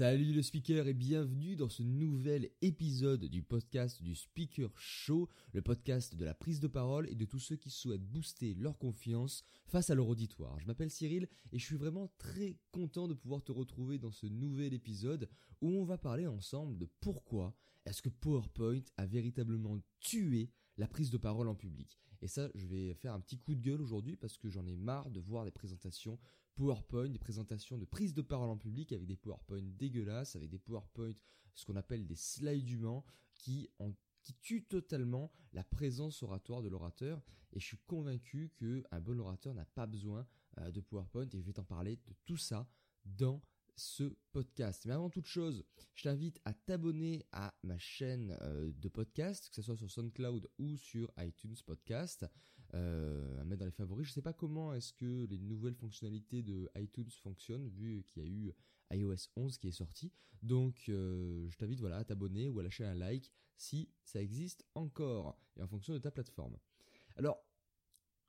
Salut le speaker et bienvenue dans ce nouvel épisode du podcast du Speaker Show, le podcast de la prise de parole et de tous ceux qui souhaitent booster leur confiance face à leur auditoire. Je m'appelle Cyril et je suis vraiment très content de pouvoir te retrouver dans ce nouvel épisode où on va parler ensemble de pourquoi est-ce que PowerPoint a véritablement tué la prise de parole en public. Et ça, je vais faire un petit coup de gueule aujourd'hui parce que j'en ai marre de voir des présentations PowerPoint, des présentations de prise de parole en public avec des PowerPoint dégueulasses, avec des PowerPoint, ce qu'on appelle des slides humains, qui qui tuent totalement la présence oratoire de l'orateur et je suis convaincu que un bon orateur n'a pas besoin euh, de PowerPoint et je vais t'en parler de tout ça dans ce podcast. Mais avant toute chose, je t'invite à t'abonner à ma chaîne euh, de podcast, que ce soit sur SoundCloud ou sur iTunes Podcast, euh, à mettre dans les favoris. Je sais pas comment est-ce que les nouvelles fonctionnalités de iTunes fonctionnent, vu qu'il y a eu iOS 11 qui est sorti. Donc, euh, je t'invite voilà à t'abonner ou à lâcher un like si ça existe encore et en fonction de ta plateforme. Alors,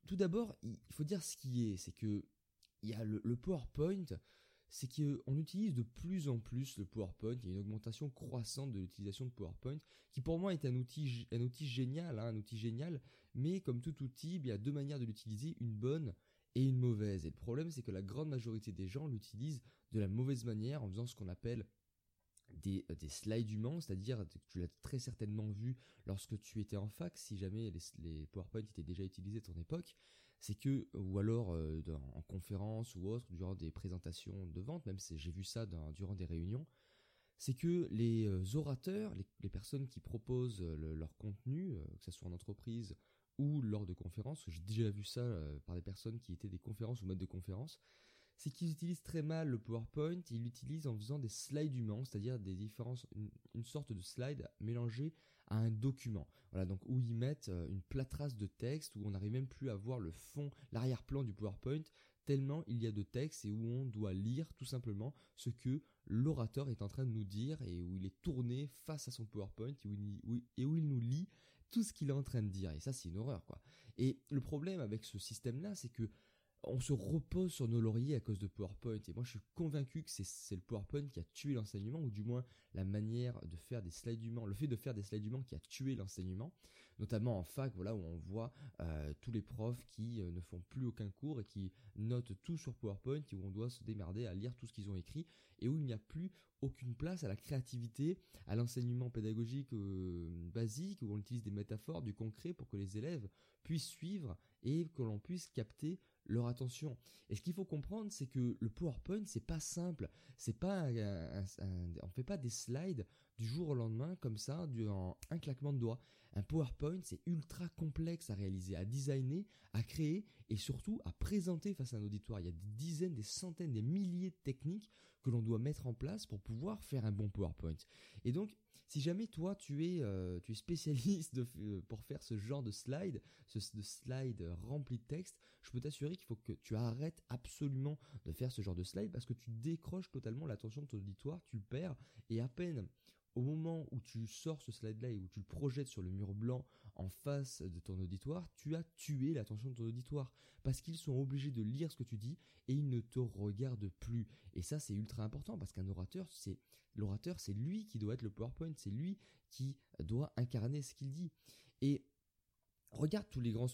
tout d'abord, il faut dire ce qui est, c'est que il y a le PowerPoint c'est qu'on utilise de plus en plus le PowerPoint, il y a une augmentation croissante de l'utilisation de PowerPoint, qui pour moi est un outil, génial, hein, un outil génial, mais comme tout outil, il y a deux manières de l'utiliser, une bonne et une mauvaise. Et le problème, c'est que la grande majorité des gens l'utilisent de la mauvaise manière en faisant ce qu'on appelle des, des slides humains, c'est-à-dire que tu l'as très certainement vu lorsque tu étais en fac, si jamais les, les PowerPoint étaient déjà utilisés à ton époque, c'est que, ou alors euh, en conférence ou autre, durant des présentations de vente, même si j'ai vu ça durant des réunions, c'est que les euh, orateurs, les, personnes qui proposent leur contenu, euh, que ce soit en entreprise ou lors de conférences, j'ai déjà vu ça par des personnes qui étaient des conférences ou modes de conférences, c'est qu'ils utilisent très mal le PowerPoint, ils l'utilisent en faisant des slides humains, c'est-à-dire des différences, une, sorte de slide mélangé à un document. Voilà, donc où ils mettent euh, une plâtrasse de texte, où on n'arrive même plus à voir le fond, l'arrière-plan du PowerPoint, tellement il y a de texte et où on doit lire tout simplement ce que l'orateur est en train de nous dire et où il est tourné face à son PowerPoint et où il, et où il nous lit tout ce qu'il est en train de dire. Et ça, c'est une horreur, quoi. Et le problème avec ce système-là, c'est que on se repose sur nos lauriers à cause de PowerPoint. Et moi, je suis convaincu que c'est le PowerPoint qui a tué l'enseignement, ou du moins la manière de faire des slides le fait de faire des slides humains qui a tué l'enseignement, notamment en fac, voilà, où on voit euh, tous les profs qui euh, ne font plus aucun cours et qui notent tout sur PowerPoint, où on doit se démerder à lire tout ce qu'ils ont écrit, et où il n'y a plus aucune place à la créativité, à l'enseignement pédagogique euh, basique, où on utilise des métaphores, du concret pour que les élèves puissent suivre et que l'on puisse capter leur attention. Et ce qu'il faut comprendre, c'est que le PowerPoint, c'est pas simple. C'est pas on fait pas des slides du jour au lendemain comme ça, en un claquement de doigts. Un PowerPoint, c'est ultra complexe à réaliser, à designer, à créer et surtout à présenter face à un auditoire. Il y a des dizaines, des centaines, des milliers de techniques que l'on doit mettre en place pour pouvoir faire un bon PowerPoint. Et donc, si jamais toi tu es, euh, tu es spécialiste de, euh, pour faire ce genre de slide, ce de slide rempli de texte, je peux t'assurer qu'il faut que tu arrêtes absolument de faire ce genre de slide parce que tu décroches totalement l'attention de ton auditoire, tu le perds et à peine au moment où tu sors ce slide-là et où tu le projettes sur le mur blanc en face de ton auditoire, tu as tué l'attention de ton auditoire. Parce qu'ils sont obligés de lire ce que tu dis et ils ne te regardent plus. Et ça, c'est ultra important parce qu'un orateur, c'est, l'orateur, c'est lui qui doit être le PowerPoint, c'est lui qui doit incarner ce qu'il dit. Et regarde tous les grands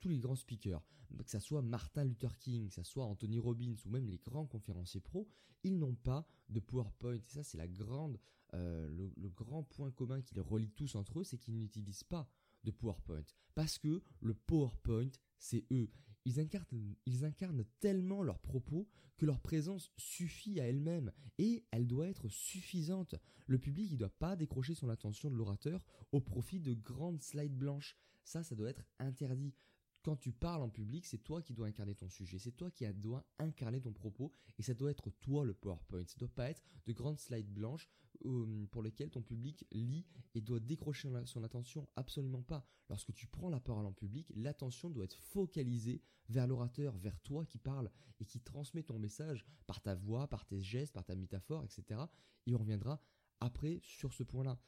tous les grands speakers, que ça soit Martin Luther King, que ça soit Anthony Robbins ou même les grands conférenciers pro, ils n'ont pas de PowerPoint. Et ça, c'est la grande, euh, le, grand point commun qui les relie tous entre eux, c'est qu'ils n'utilisent pas de PowerPoint. Parce que le PowerPoint, c'est eux. Ils incarnent, ils incarnent tellement leurs propos que leur présence suffit à elle-même et elle doit être suffisante. Le public, il doit pas décrocher son attention de l'orateur au profit de grandes slides blanches. Ça, ça doit être interdit quand tu parles en public, c'est toi qui dois incarner ton sujet, c'est toi qui dois incarner ton propos, et ça doit être toi le PowerPoint. Ça doit pas être de grandes slides blanches euh, pour lesquelles ton public lit et doit décrocher son attention. Absolument pas. Lorsque tu prends la parole en public, l'attention doit être focalisée vers l'orateur, vers toi qui parle et qui transmet ton message par ta voix, par tes gestes, par ta métaphore, etc. Et on reviendra après sur ce point-là.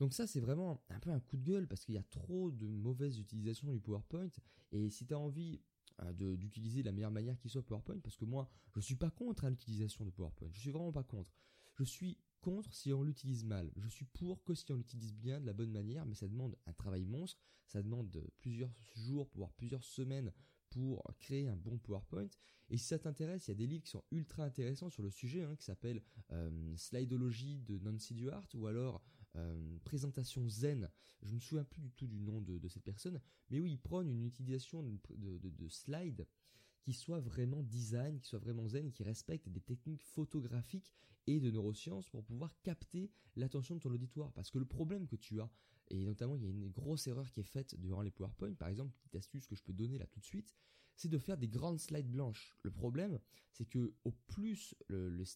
Donc ça, c'est vraiment un peu un coup de gueule parce qu'il y a trop de mauvaise utilisation du PowerPoint. Et si tu as envie euh, d'utiliser la meilleure manière qui soit PowerPoint, parce que moi, je suis pas contre hein, l'utilisation de PowerPoint. Je suis vraiment pas contre. Je suis contre si on l'utilise mal. Je suis pour que si on l'utilise bien, de la bonne manière, mais ça demande un travail monstre, ça demande plusieurs jours, voire plusieurs semaines pour créer un bon PowerPoint. Et si ça t'intéresse, il y a des livres qui sont ultra intéressants sur le sujet, hein, qui s'appellent euh, Slidology de Nancy Duhart ou alors euh, Présentation Zen. Je me souviens plus du tout du nom de, cette personne, mais oui, il prône une utilisation de slides qui soit vraiment design, qui soit vraiment zen, qui respecte des techniques photographiques et de neurosciences pour pouvoir capter l'attention de ton auditoire. Parce que le problème que tu as, et notamment il y a une grosse erreur qui est faite durant les PowerPoint, par exemple, petite astuce que je peux donner là tout de suite, c'est de faire des grandes slides blanches. Le problème, c'est que au plus,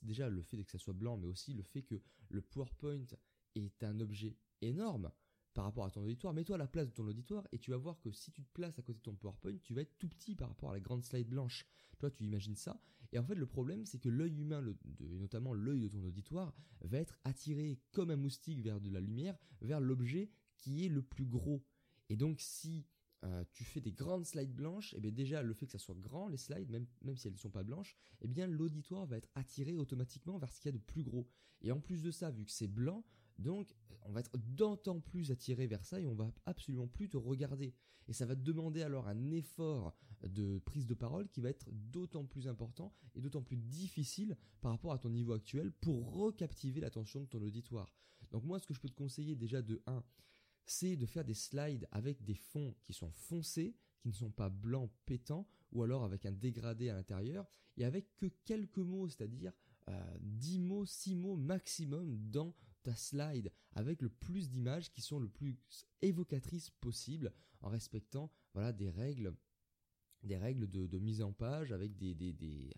déjà le fait que ça soit blanc, mais aussi le fait que le PowerPoint est un objet énorme, par rapport à ton auditoire. Mets-toi à la place de ton auditoire et tu vas voir que si tu te places à côté de ton PowerPoint, tu vas être tout petit par rapport à la grande slide blanche. Toi, tu imagines ça. Et en fait, le problème, c'est que l'œil humain, notamment l'œil de ton auditoire, va être attiré comme un moustique vers de la lumière, vers l'objet qui est le plus gros. Et donc, si euh, tu fais des grandes slides blanches, et eh bien déjà le fait que ça soit grand les slides, même, même si elles ne sont pas blanches, et eh bien l'auditoire va être attiré automatiquement vers ce qu'il y a de plus gros. Et en plus de ça, vu que c'est blanc, donc, on va être d'autant plus attiré vers ça et on va absolument plus te regarder. Et ça va te demander alors un effort de prise de parole qui va être d'autant plus important et d'autant plus difficile par rapport à ton niveau actuel pour recaptiver l'attention de ton auditoire. Donc moi, ce que je peux te conseiller déjà de 1, c'est de faire des slides avec des fonds qui sont foncés, qui ne sont pas blancs pétants, ou alors avec un dégradé à l'intérieur, et avec que quelques mots, c'est-à-dire 10 euh, mots, 6 mots maximum dans ta slide avec le plus d'images qui sont le plus évocatrices possible en respectant voilà des règles des règles de, mise en page avec des,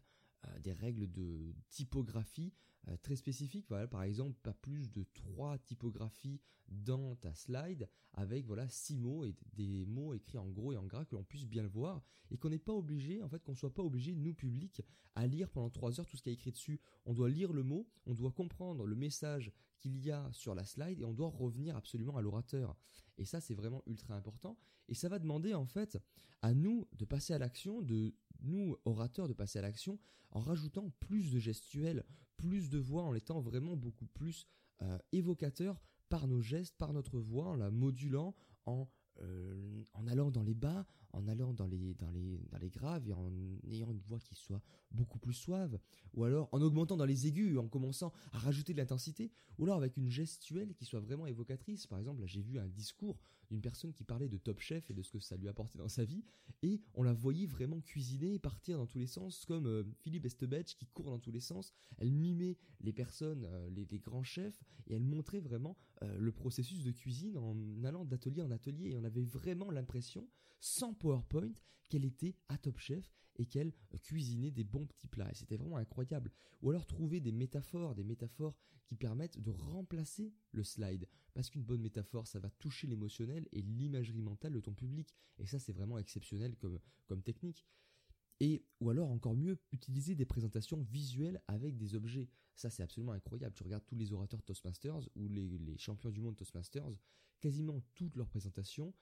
euh, règles de typographie euh, très spécifiques. Voilà, par exemple, pas plus de trois typographies dans ta slide avec voilà six mots et des mots écrits en gros et en gras que l'on puisse bien le voir et qu'on n'est pas obligé, en fait, qu'on soit pas obligé, nous public, à lire pendant trois heures tout ce qui est écrit dessus. On doit lire le mot, on doit comprendre le message qu'il y a sur la slide et on doit revenir absolument à l'orateur. Et ça, c'est vraiment ultra important. Et ça va demander en fait à nous de passer à l'action, de nous, orateurs, de passer à l'action en rajoutant plus de gestuels, plus de voix, en étant vraiment beaucoup plus euh, évocateurs par nos gestes, par notre voix, en la modulant, en euh, en allant dans les bas, en allant dans les, dans les, dans les graves et en ayant une voix qui soit beaucoup plus suave, ou alors en augmentant dans les aigus, en commençant à rajouter de l'intensité, ou alors avec une gestuelle qui soit vraiment évocatrice. Par exemple, là j'ai vu un discours d'une personne qui parlait de Top Chef et de ce que ça lui apportait dans sa vie, et on la voyait vraiment cuisiner et partir dans tous les sens, comme euh, Philippe Estebetch qui court dans tous les sens. Elle mimait les personnes, euh, les, grands chefs, et elle montrait vraiment le processus de cuisine en allant d'atelier en atelier, et en avait vraiment l'impression, sans PowerPoint, qu'elle était à Top Chef et qu'elle cuisinait des bons petits plats. Et c'était vraiment incroyable. Ou alors trouver des métaphores, des métaphores qui permettent de remplacer le slide. Parce qu'une bonne métaphore, ça va toucher l'émotionnel et l'imagerie mentale de ton public. Et ça, c'est vraiment exceptionnel comme, comme technique. Et, ou alors encore mieux, utiliser des présentations visuelles avec des objets. Ça, c'est absolument incroyable. Tu regardes tous les orateurs Toastmasters ou les, les champions du monde Toastmasters, quasiment toutes leurs présentations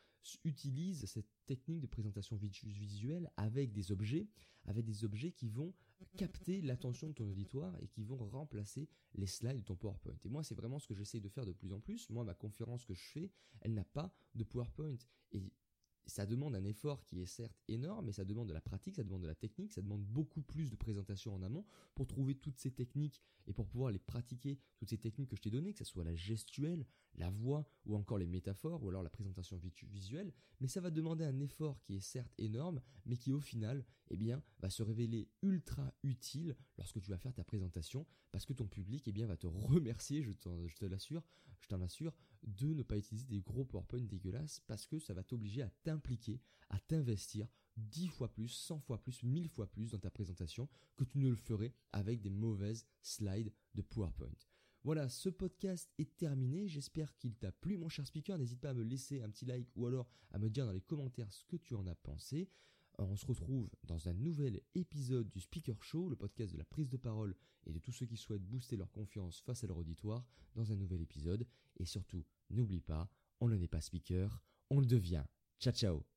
utilisent cette technique de présentation visuelle avec des objets, avec des objets qui vont capter l'attention de ton auditoire et qui vont remplacer les slides de ton PowerPoint. Et moi, c'est vraiment ce que j'essaye de faire de plus en plus. Moi, ma conférence que je fais, elle n'a pas de PowerPoint. Et ça demande un effort qui est certes énorme, mais ça demande de la pratique, ça demande de la technique, ça demande beaucoup plus de présentation en amont pour trouver toutes ces techniques et pour pouvoir les pratiquer, toutes ces techniques que je t'ai données, que ce soit la gestuelle, la voix ou encore les métaphores ou alors la présentation visuelle, mais ça va demander un effort qui est certes énorme, mais qui au final, eh bien, va se révéler ultra utile lorsque tu vas faire ta présentation parce que ton public, eh bien, va te remercier, je, te l'assure, je t'en assure, de ne pas utiliser des gros PowerPoint dégueulasses parce que ça va t'obliger à t'impliquer, à t'investir 10 fois plus, 100 fois plus, 1000 fois plus dans ta présentation que tu ne le ferais avec des mauvaises slides de PowerPoint. Voilà, ce podcast est terminé. J'espère qu'il t'a plu, mon cher speaker. N'hésite pas à me laisser un petit like ou alors à me dire dans les commentaires ce que tu en as pensé. Euh, on se retrouve dans un nouvel épisode du Speaker Show, le podcast de la prise de parole et de tous ceux qui souhaitent booster leur confiance face à leur auditoire dans un nouvel épisode. Et surtout, n'oublie pas, on ne n'est pas speaker, on le devient. Ciao ciao